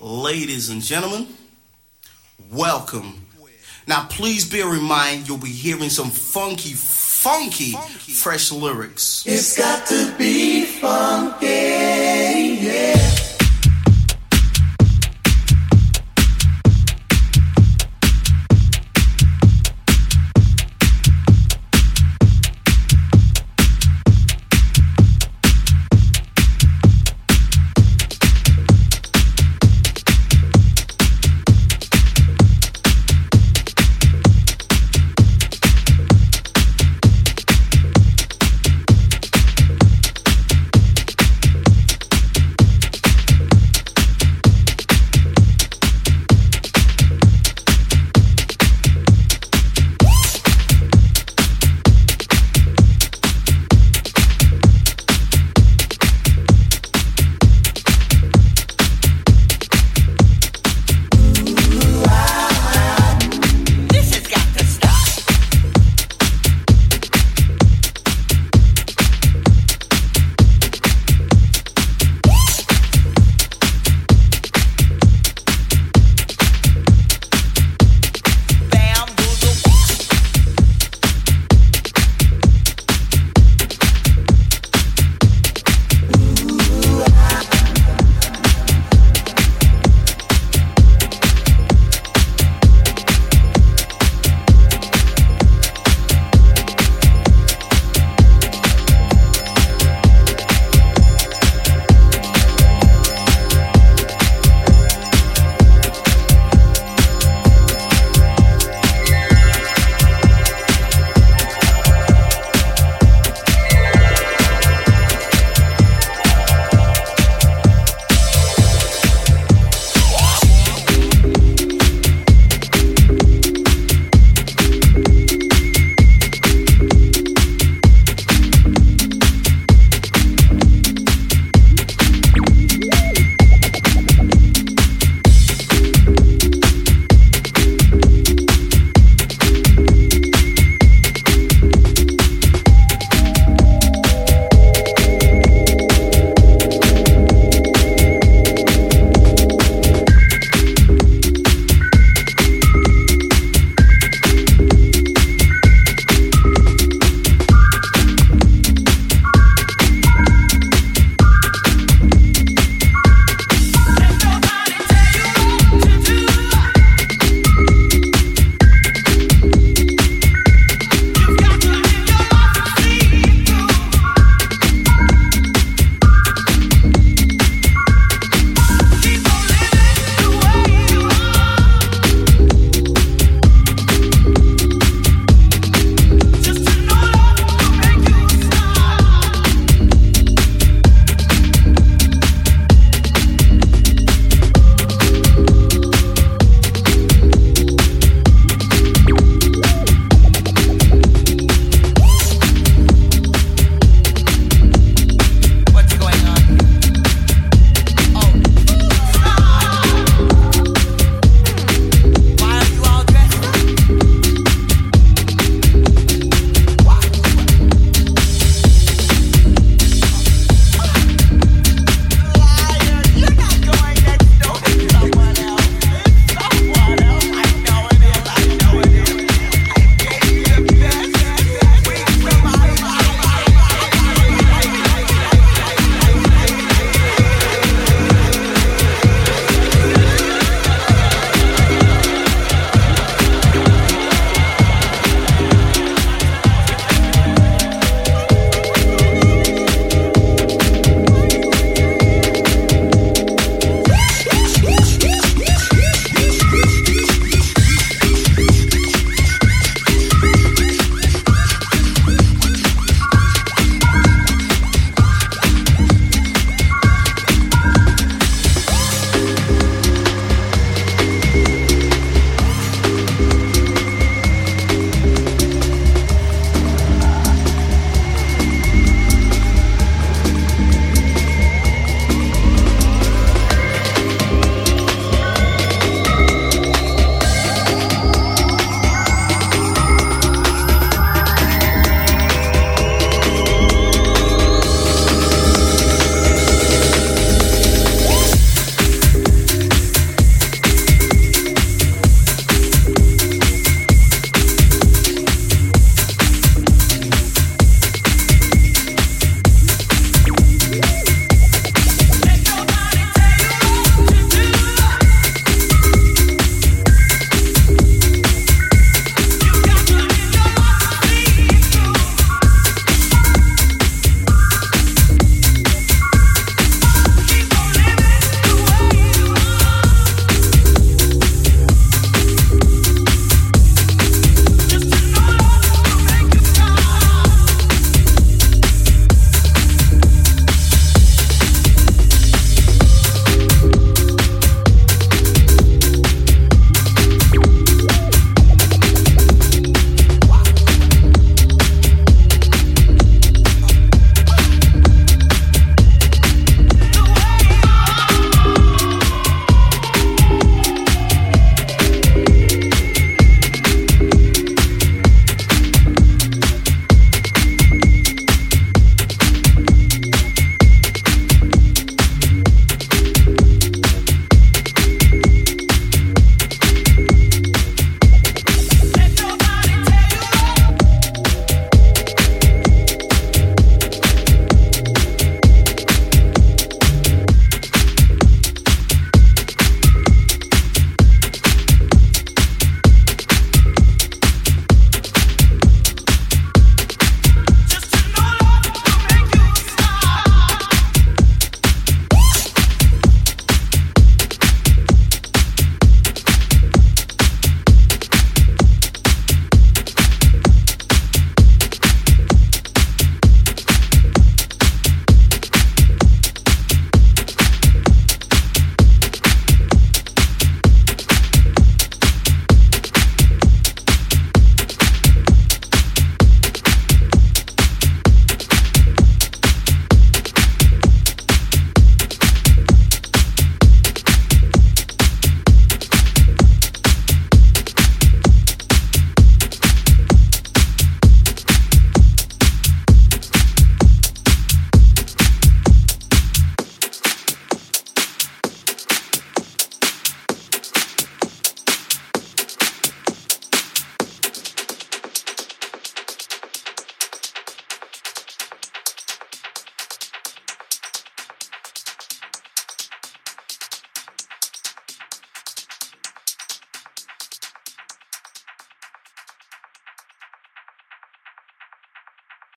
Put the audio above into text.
Ladies and gentlemen, welcome. Now, please bear in mind you'll be hearing some funky, funky, fresh lyrics. It's got to be funky.